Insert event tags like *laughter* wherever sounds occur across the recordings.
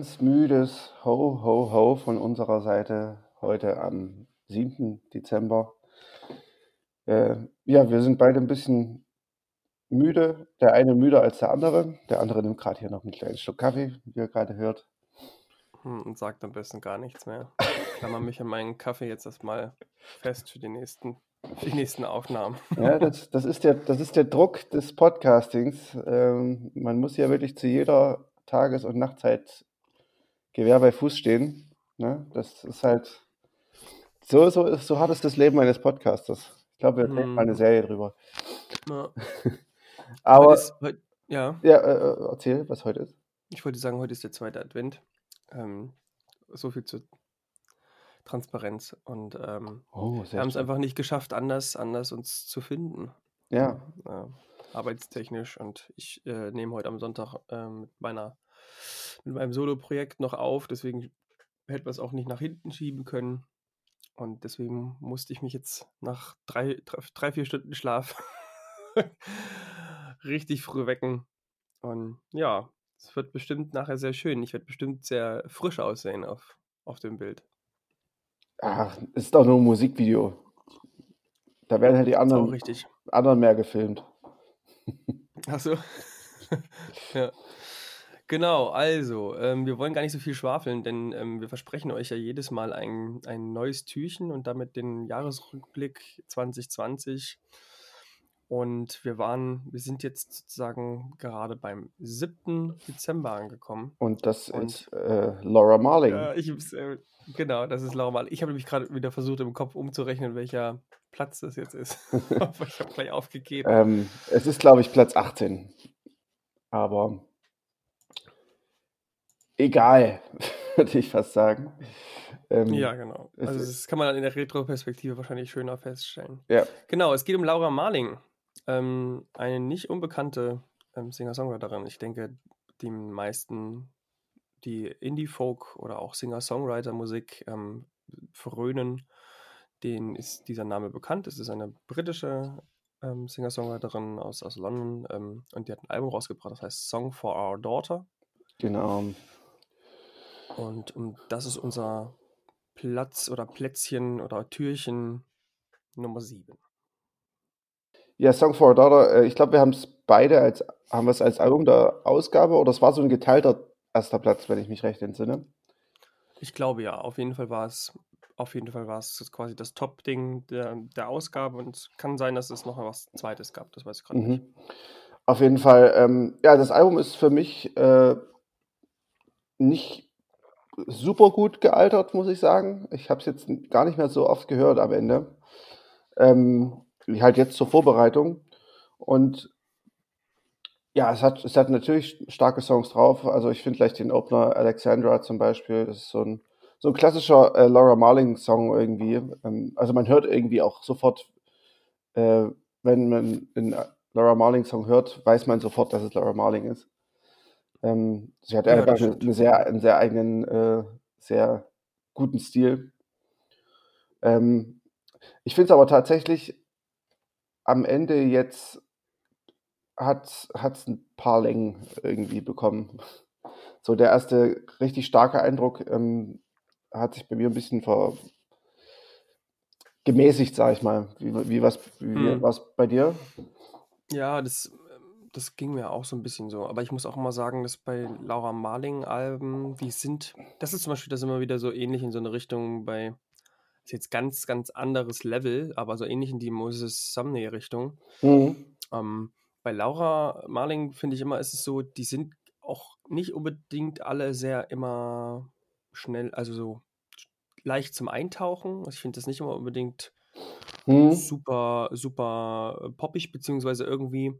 ganz müdes Ho, Ho, Ho von unserer Seite heute am 7. Dezember. Äh, ja, wir sind beide ein bisschen müde. Der eine müder als der andere. Der andere nimmt gerade hier noch einen kleinen Schluck Kaffee, wie ihr gerade hört. Hm, und sagt am besten gar nichts mehr. Klammer mich an meinen Kaffee jetzt erstmal fest für die nächsten, für die nächsten Aufnahmen. Ja, das, das, ist der, das ist der Druck des Podcastings. Ähm, man muss ja wirklich zu jeder Tages- und Nachtzeit Gewehr bei Fuß stehen. Ne? Das ist halt so, so, so hart ist das Leben eines Podcasters. Ich glaube, wir drehen Hm. mal eine Serie drüber. Ja. *laughs* Aber Heute ist, heut, ja, ja, äh, erzähl, was heute ist. ich wollte sagen, heute ist der zweite Advent. Ähm, so viel zur Transparenz. Und ähm, Oh, wir haben es einfach nicht geschafft, anders, anders uns zu finden. Ja, Ja, arbeitstechnisch. Und ich äh, nehme heute am Sonntag ähm, mit meiner mit meinem Solo-Projekt noch auf. Deswegen hätten wir es auch nicht nach hinten schieben können. Und deswegen musste ich mich jetzt nach drei, drei, vier Stunden Schlaf *laughs* richtig früh wecken. Und ja, es wird bestimmt nachher sehr schön. Ich werde bestimmt sehr frisch aussehen auf, auf dem Bild. ach, ist doch nur ein Musikvideo. Da werden halt die anderen, richtig. anderen mehr gefilmt. Achso. *laughs* ja. Genau, also, ähm, wir wollen gar nicht so viel schwafeln, denn ähm, wir versprechen euch ja jedes Mal ein, ein neues Türchen und damit den Jahresrückblick 2020. Und wir waren, wir sind jetzt sozusagen gerade beim 7. Dezember angekommen. Und das Und ist äh, Laura Marling. ja, ich äh, genau, das ist Laura Mal. Ich habe nämlich gerade wieder versucht, im Kopf umzurechnen, welcher Platz das jetzt ist. *laughs* Aber ich habe gleich aufgegeben. Ähm, es ist, glaube ich, Platz 18. Aber egal, *laughs* würde ich fast sagen. Ähm, Ja, genau. Also das kann man dann in der Retroperspektive wahrscheinlich schöner feststellen. ja, Genau, es geht um Laura Marling, ähm, eine nicht unbekannte ähm, Singer-Songwriterin. Ich denke, die meisten, die Indie-Folk oder auch Singer-Songwriter-Musik ähm, frönen, denen ist dieser Name bekannt. Es ist eine britische ähm, Singer-Songwriterin aus, aus London ähm, und die hat ein Album rausgebracht, das heißt Song for Our Daughter. genau. Und um, das ist unser Platz oder Plätzchen oder Türchen Nummer 7. Ja, Song for a Daughter, äh, ich glaube, wir haben es beide als, haben wir es als Album der Ausgabe oder es war so ein geteilter erster Platz, wenn ich mich recht entsinne. Ich glaube ja, auf jeden Fall war es, auf jeden Fall war es quasi das Top-Ding der, der Ausgabe und es kann sein, dass es noch was Zweites gab, das weiß ich gerade nicht. Mhm. Auf jeden Fall, ähm, ja, das Album ist für mich äh, nicht super gut gealtert, muss ich sagen. Ich habe es jetzt gar nicht mehr so oft gehört am Ende. Ähm, halt jetzt zur Vorbereitung. Und ja, es hat, es hat natürlich starke Songs drauf. Also ich finde gleich den Opener Alexandra zum Beispiel. Das ist so ein, so ein klassischer äh, Laura Marling-Song irgendwie. Ähm, also man hört irgendwie auch sofort, äh, wenn man einen Laura Marling-Song hört, weiß man sofort, dass es Laura Marling ist. Ähm, sie hat Ja, einfach eine, sehr, einen sehr eigenen, äh, sehr guten Stil. Ähm, ich finde es aber tatsächlich am Ende jetzt hat es ein paar Längen irgendwie bekommen. So der erste richtig starke Eindruck ähm, hat sich bei mir ein bisschen ver gemäßigt, sage ich mal. Wie, wie was wie Hm. bei dir? Ja, das, das ging mir auch so ein bisschen so. Aber ich muss auch immer sagen, dass bei Laura Marling-Alben, die sind, das ist zum Beispiel das immer wieder so ähnlich in so eine Richtung bei, ist jetzt ganz, ganz anderes Level, aber so ähnlich in die Moses Sumney-Richtung. Mhm. Ähm, bei Laura Marling finde ich immer, ist es so, die sind auch nicht unbedingt alle sehr immer schnell, also so leicht zum Eintauchen. Also ich finde das nicht immer unbedingt Mhm. super, super äh, poppig, beziehungsweise irgendwie,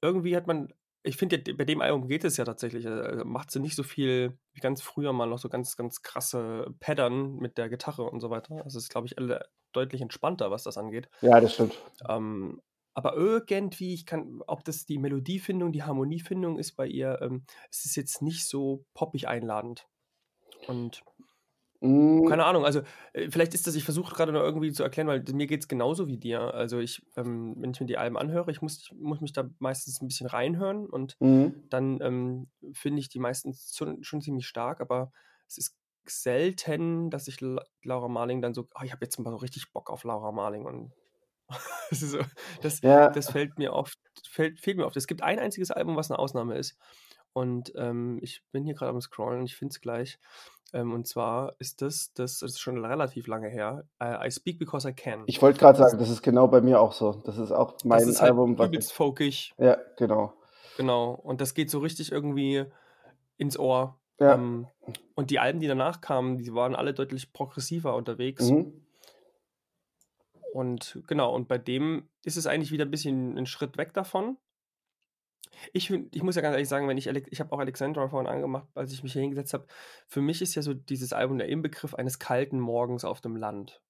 irgendwie hat man, ich finde, ja, bei dem Album geht es ja tatsächlich, äh, macht sie nicht so viel wie ganz früher mal noch so ganz, ganz krasse Pattern mit der Gitarre und so weiter. Also es ist, glaube ich, alle deutlich entspannter, was das angeht. Ja, das stimmt. Ähm, aber irgendwie, ich kann, ob das die Melodiefindung, die Harmoniefindung ist bei ihr, ähm, es ist jetzt nicht so poppig einladend. Und. Keine Ahnung, also, äh, vielleicht ist das ich versuche gerade noch irgendwie zu erklären, weil mir geht's genauso wie dir. Also, ich, ähm wenn ich mir die Alben anhöre, ich muss muss mich da meistens ein bisschen reinhören und Mhm. dann, ähm, finde ich die meistens schon schon ziemlich stark, aber es ist selten, dass ich La Laura Marling dann so: „Ah, ich habe jetzt mal so richtig Bock auf Laura Marling“ und *laughs* das so das Ja. das fällt mir oft fällt fehlt mir oft. Es gibt ein einziges Album, was eine Ausnahme ist und, ähm, ich bin hier gerade am Scrollen und ich finde es gleich. Ähm, und zwar ist das das ist schon relativ lange her, äh, „I Speak Because I Can“. Ich wollte gerade Das sagen, das ist genau bei mir auch so. Das ist auch das mein ist halt Album, was übelst folkig. ja, genau. Genau. Und das geht so richtig irgendwie ins Ohr. Ja. Ähm, und die Alben, die danach kamen, die waren alle deutlich progressiver unterwegs. Mhm. Und genau, und bei dem ist es eigentlich wieder ein bisschen ein Schritt weg davon. Ich ich muss ja ganz ehrlich sagen, wenn ich ich habe auch Alexandra vorhin angemacht, als ich mich hier hingesetzt habe. Für mich ist ja so dieses Album der Inbegriff eines kalten Morgens auf dem Land.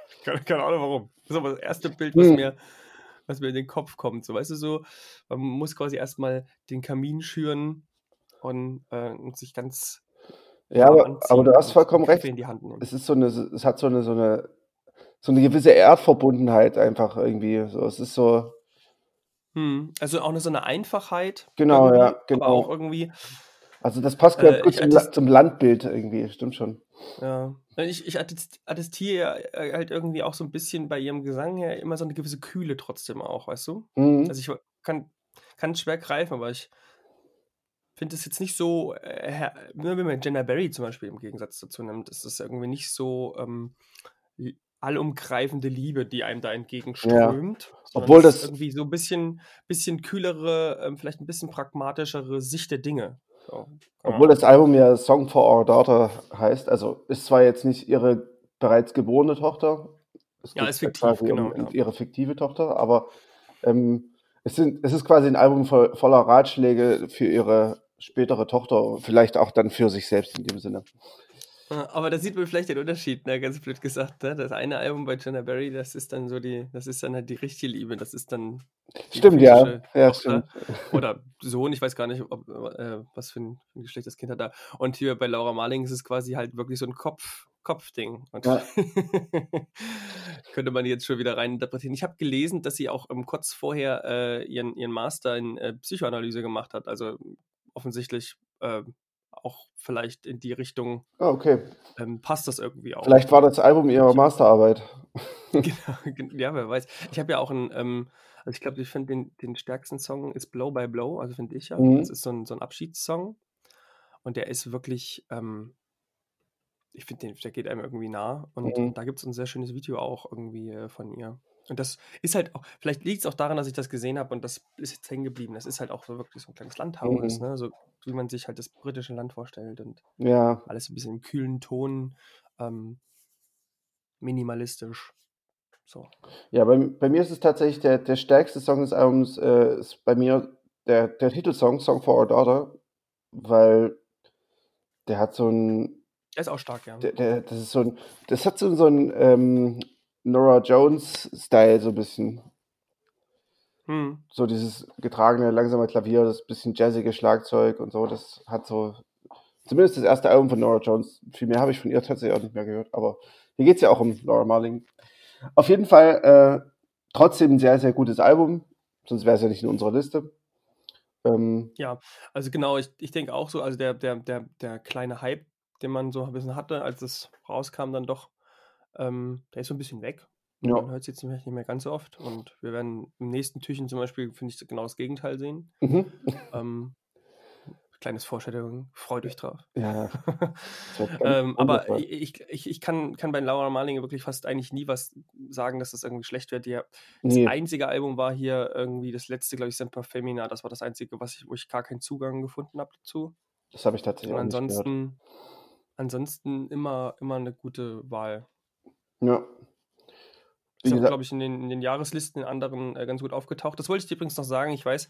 *laughs* Keine keine Ahnung warum. Das ist aber das erste *laughs* Bild, was Mhm. mir was mir in den Kopf kommt. So, weißt du, so, man muss quasi erst mal den Kamin schüren und, äh und sich ganz Ja, aber aber du hast vollkommen recht. in die Hand nehmen. Es ist so 'ne es hat so 'ne so 'ne so 'ne gewisse Erdverbundenheit einfach irgendwie. So, es ist so Mhm. Also, auch 'ne so 'ne Einfachheit Genau, ja, aber auch genau. irgendwie Also, das passt ganz äh, gut zum zum Landbild irgendwie, stimmt schon. Ja. Ich ich attest attestiere äh, halt irgendwie auch so 'n bisschen bei ihrem Gesang her immer so 'ne gewisse Kühle trotzdem auch, weißt du? Mhm. Also, ich kann kann's schwer greifen, aber ich finde es jetzt nicht so, äh, wenn man Jenna Berry zum Beispiel im Gegensatz dazu nimmt, ist das irgendwie nicht so, ähm, allumgreifende Liebe, die einem da Ja. entgegenströmt, sondern Obwohl das irgendwie so 'n bisschen bisschen kühlere, ähm, vielleicht 'n bisschen pragmatischere Sicht der Dinge. So, obwohl das Album ja „Song for Our Daughter“ heißt. Also, ist zwar jetzt nicht ihre bereits geborene Tochter. Es Ja, ist ja fiktiv, genau, um ja. ihre fiktive Tochter, aber, ähm, es sind es ist quasi 'n Album voll voller Ratschläge für ihre spätere Tochter, vielleicht auch dann für sich selbst in dem Sinne. Ja, aber da sieht man vielleicht den Unterschied, ne, ganz blöd gesagt, ne? Das eine Album bei Jenna Berry, das ist dann so die das ist dann halt die richtige Liebe. Das ist dann Stimmt, ja. Ja, stimmt. *laughs* oder Sohn, ich weiß gar nicht, ob äh, was für 'n für 'n Geschlecht das Kind hat da. Und hier bei Laura Marling ist es quasi halt wirklich so 'n Kopf Kopfding. Und Ja. *laughs* könnte man jetzt schon wieder reininterpretieren. Ich habe gelesen, dass sie auch, ähm, kurz vorher, äh, ihren ihren Master in, äh, Psychoanalyse gemacht hat. Also, offensichtlich, ähm, auch vielleicht in die Richtung, Ah, okay. ähm, passt das irgendwie auch. Vielleicht war das Album ihrer Masterarbeit. *laughs* *laughs* Genau, gen ja, wer weiß. Ich habe ja auch 'n, ähm also, ich glaube, ich finde den den stärksten Song ist „Blow by Blow“, also, finde ich ja. Das Mhm. ist so 'n so 'n Abschiedssong und der ist wirklich, ähm ich finde der geht einem irgendwie nah und Mhm. da gibt's 'n sehr schönes Video auch irgendwie, äh, von ihr. Und das ist halt auch vielleicht liegt's auch daran, dass ich das gesehen habe und das ist jetzt hängen geblieben. Das ist halt auch so wirklich so 'n kleines Landhaus, Mhm. ne, so wie man sich halt das britische Land vorstellt und Ja. alles so 'n bisschen im kühlen Ton, ähm minimalistisch. So. Ja, bei bei mir ist es tatsächlich der der stärkste Song des Albums, äh, ist bei mir der der Titelsong „Song for Our Daughter“, weil der hat so 'n Der ist auch stark, ja. der der das ist so 'n das hat so so 'n, ähm, Norah Jones-Style so 'n bisschen. Mhm. So dieses getragene, langsame Klavier, das bisschen jazzige Schlagzeug und so, das hat so zumindest das erste Album von Norah Jones. Viel mehr habe ich von ihr tatsächlich auch nicht mehr gehört, aber hier geht's ja auch um Laura Marling. Auf jeden Fall, äh, trotzdem 'n sehr, sehr gutes Album, sonst wär's ja nicht in unserer Liste. Ähm Ja, also, genau, ich ich denke auch so, also, der der der der kleine Hype, den man so 'n bisschen hatte, als es rauskam dann doch, ähm, der ist so 'n bisschen weg. Ja. Man hört's jetzt vielleicht nicht mehr ganz so oft und wir werden im nächsten Türchen zum Beispiel, finde ich, genau das Gegenteil sehen. Mhm. Ähm, kleines Foreshadowing, freut euch drauf. Ja. *laughs* Ähm, aber ich ich ich kann kann bei Laura Marling wirklich fast eigentlich nie was sagen, dass das irgendwie schlecht wird. Ja, das Ne. einzige Album war hier irgendwie das letzte, glaube ich, „Semper Femina“. Das war das Einzige, was ich wo ich gar keinen Zugang gefunden habe dazu. Das habe ich tatsächlich Und auch nicht gehört. ansonsten ansonsten immer immer 'ne gute Wahl. Ja. Ist auch, glaube ich, in den in den Jahreslisten in anderen, äh, ganz gut aufgetaucht. Das wollte ich dir übrigens noch sagen. Ich weiß,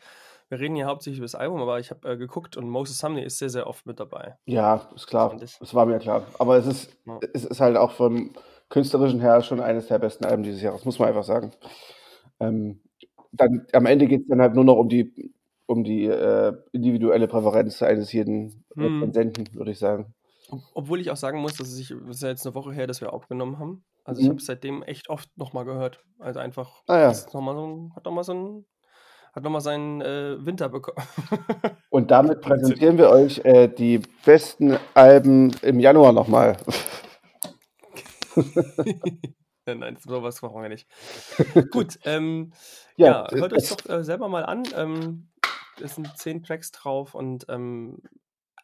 wir reden hier hauptsächlich über das Album, aber ich habe, äh, geguckt und Moses Sumney ist sehr, sehr oft mit dabei. Ja, ist klar. Das war mir klar. Aber es ist Ja. es ist halt auch vom Künstlerischen her schon eines der besten Alben dieses Jahres, muss man einfach sagen. Ähm, dann am Ende geht's dann halt nur noch um die um die, äh, individuelle Präferenz eines jeden Mhm. Rezensenten, würde ich sagen. obwohl ich auch sagen muss, dass es ist ja jetzt eine Woche her, dass wir aufgenommen haben. Also ich Mhm. habe es seitdem echt oft nochmal gehört. Also einfach, Ah ja. noch mal so ein, hat nochmal so ein, hat nochmal seinen äh, Winter bekommen. *laughs* Und damit präsentieren wir euch äh, die besten Alben im Januar nochmal. Nein, *laughs* nein, sowas machen wir nicht. *laughs* Gut, ähm, Ja, ja, hört euch doch äh, selber mal an. Ähm, es sind zehn Tracks drauf und ähm,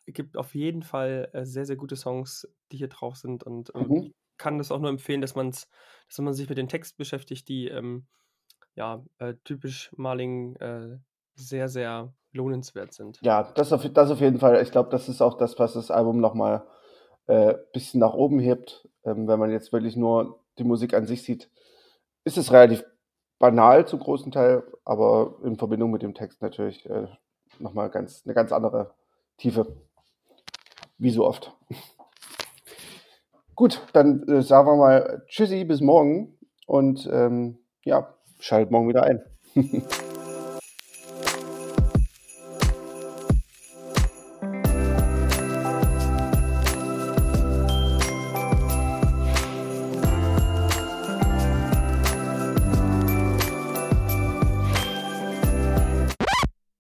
gibt auf jeden Fall äh, sehr, sehr gute Songs, die hier drauf sind. Und ähm, mhm. Kann das auch nur empfehlen, dass, man's, dass man sich mit den Texten beschäftigt, die ähm, ja äh, typisch Marling äh, sehr, sehr lohnenswert sind. Ja, das auf, das auf jeden Fall. Ich glaube, das ist auch das, was das Album nochmal ein äh, bisschen nach oben hebt. Ähm, wenn man jetzt wirklich nur die Musik an sich sieht, ist es relativ banal zum großen Teil, aber in Verbindung mit dem Text natürlich äh, nochmal ganz, eine ganz andere Tiefe. Wie so oft. Gut, dann äh, sagen wir mal Tschüssi, bis morgen und ähm, ja, schaltet morgen wieder ein. *laughs*